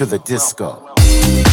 to the disco.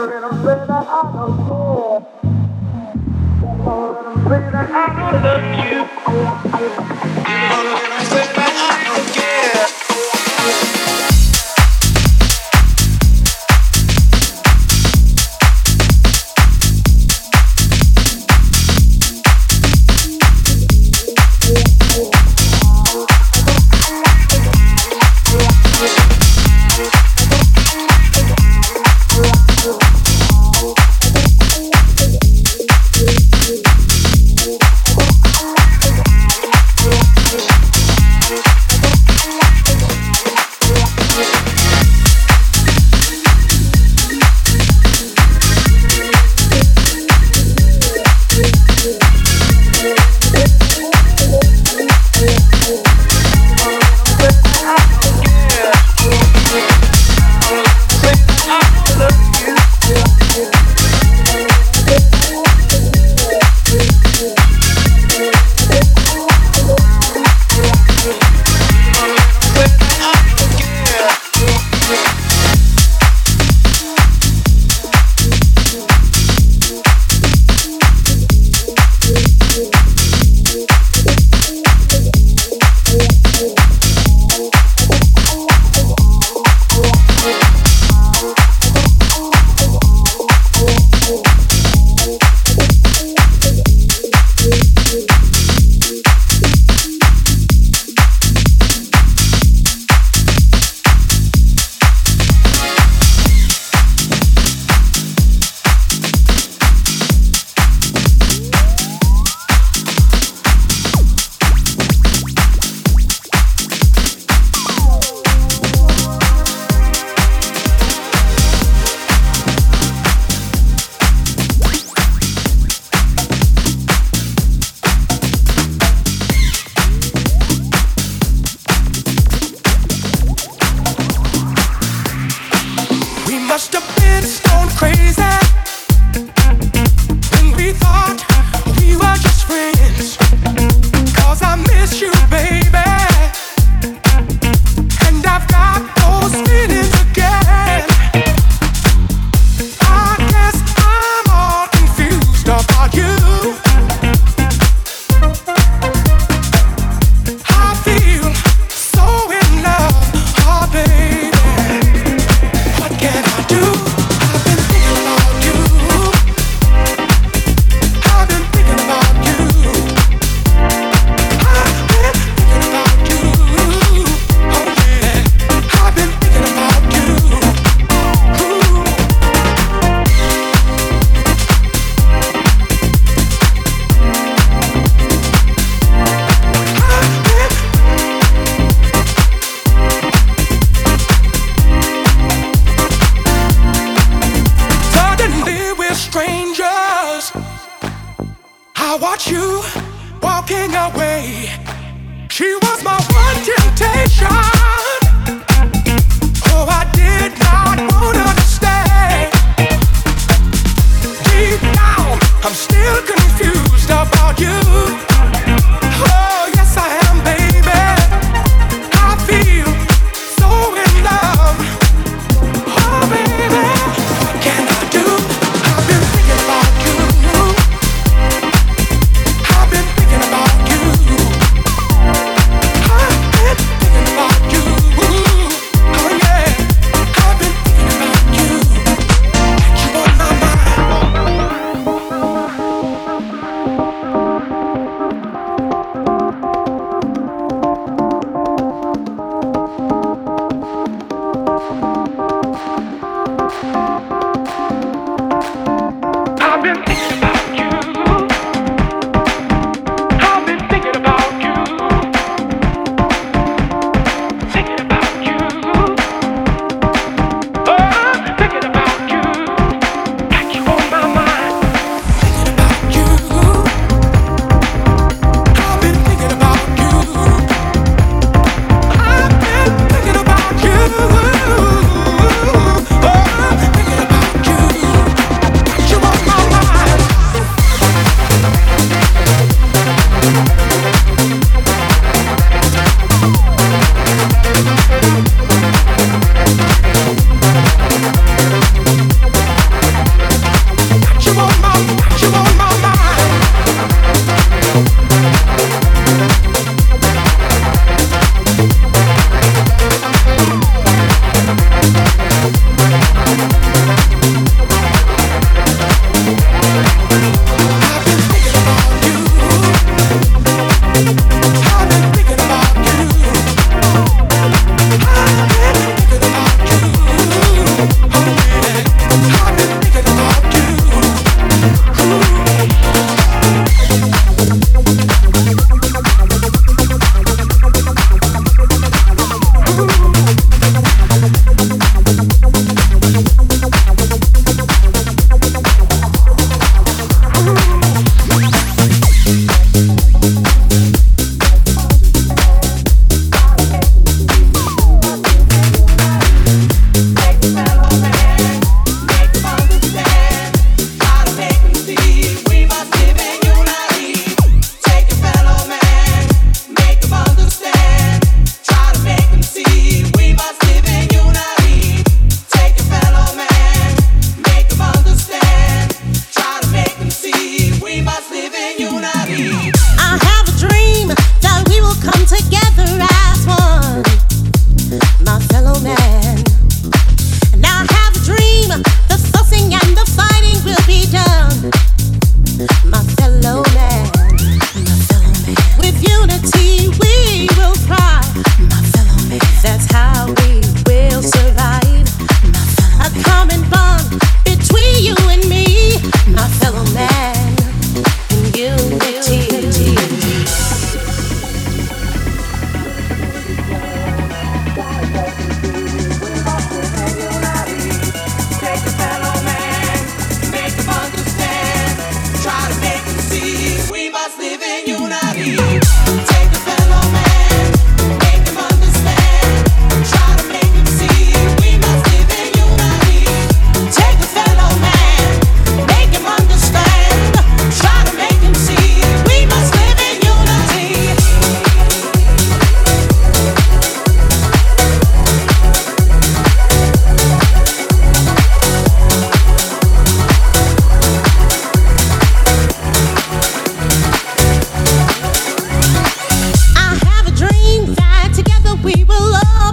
I don't care.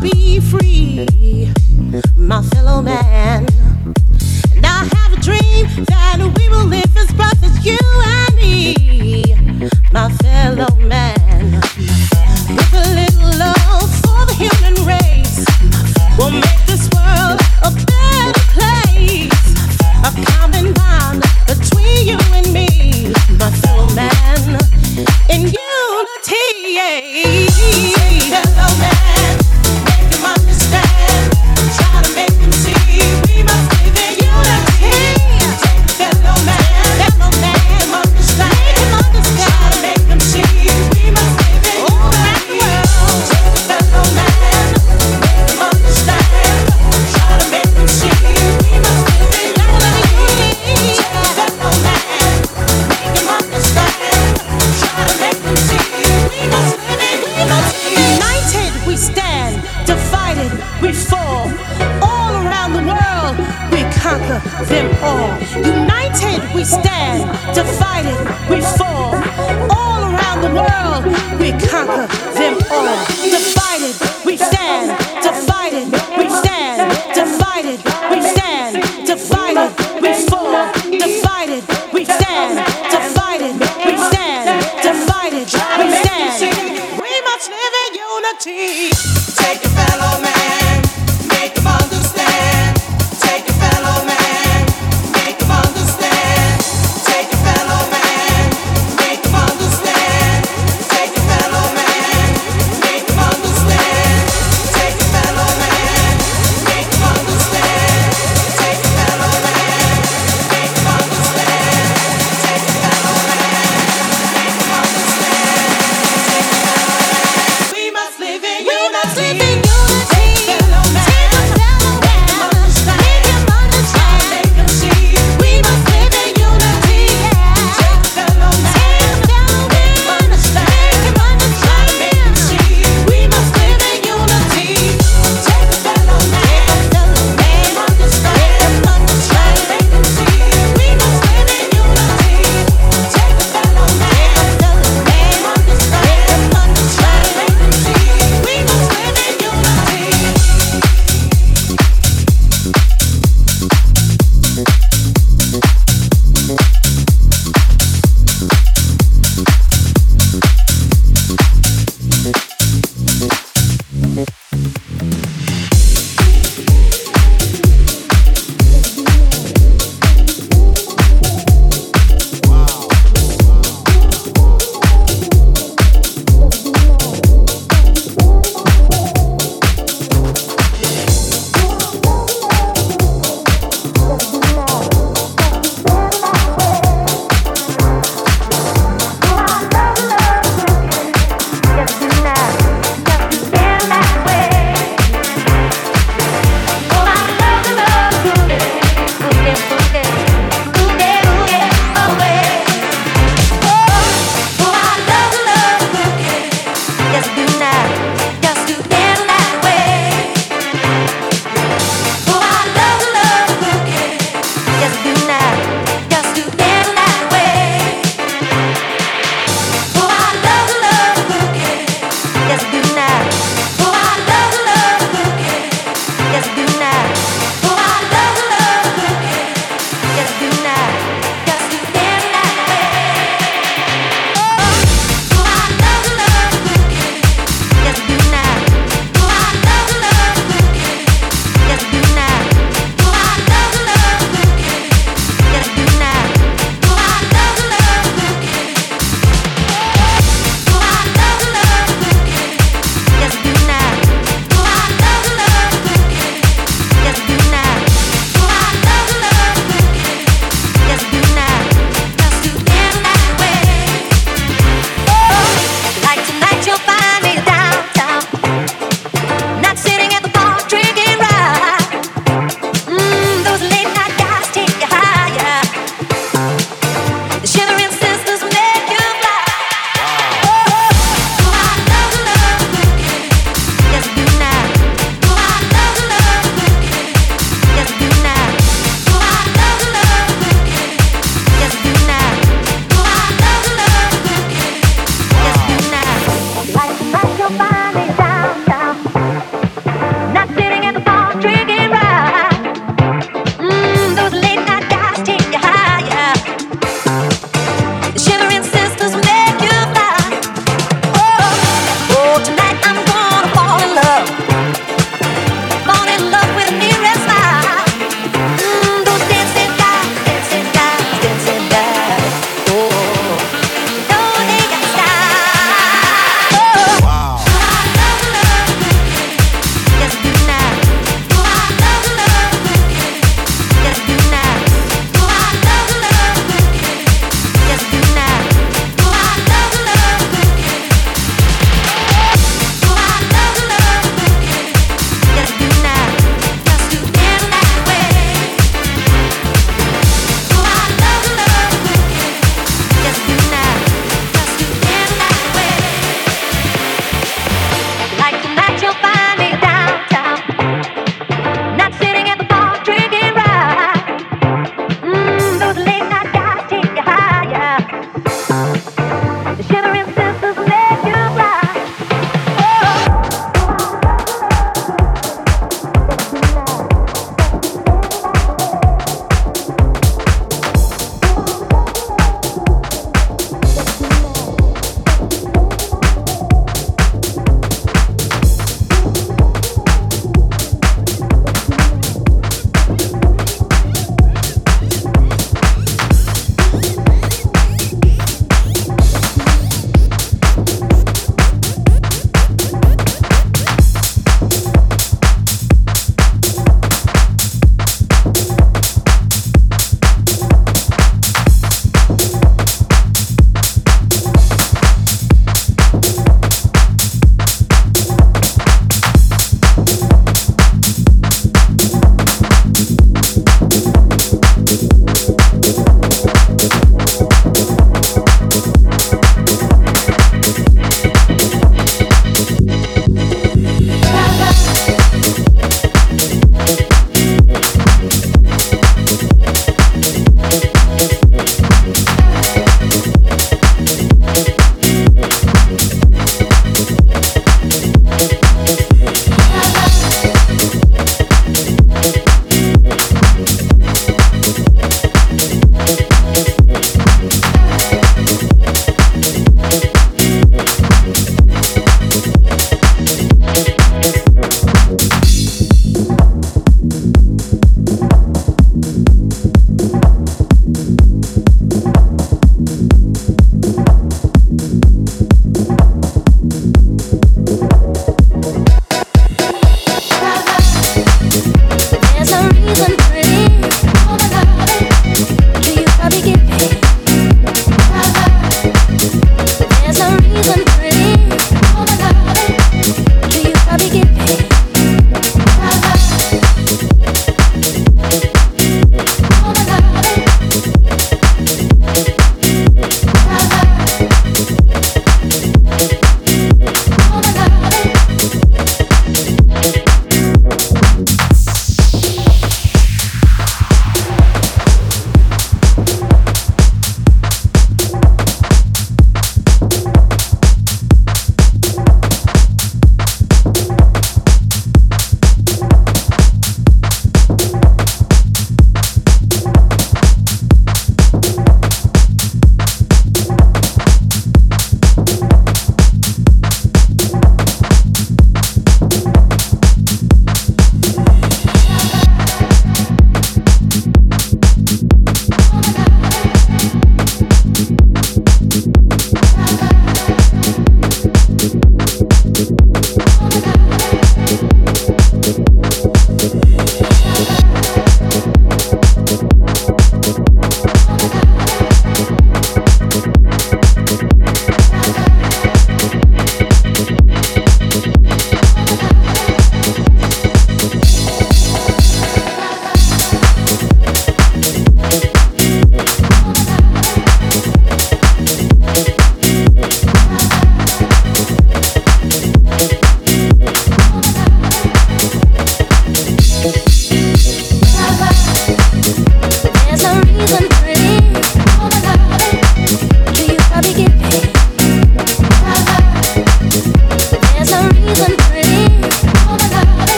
be free, my fellow man.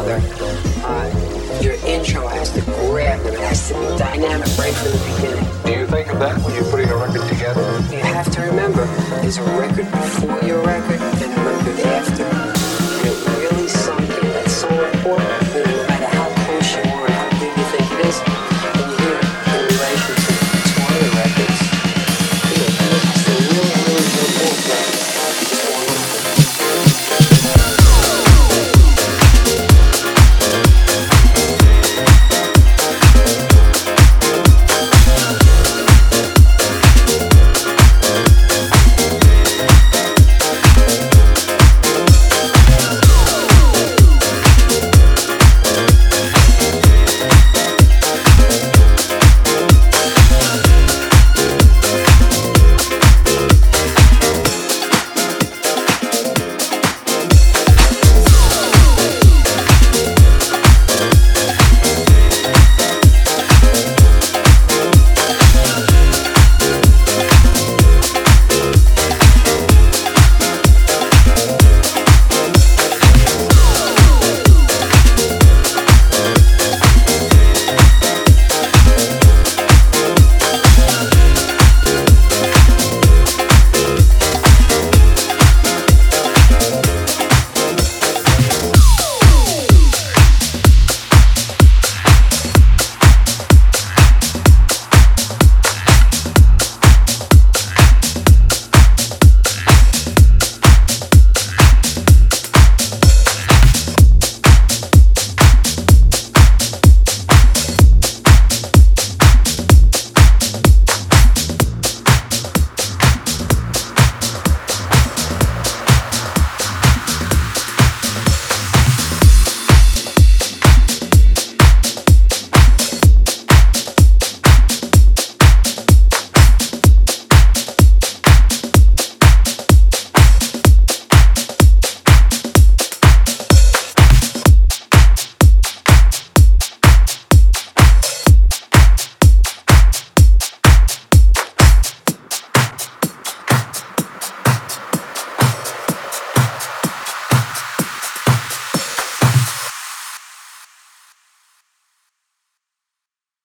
another. Uh, your intro has to grab them. It has to be dynamic right from the beginning. Do you think of that when you're putting a record together? You have to remember, there's a record before your record.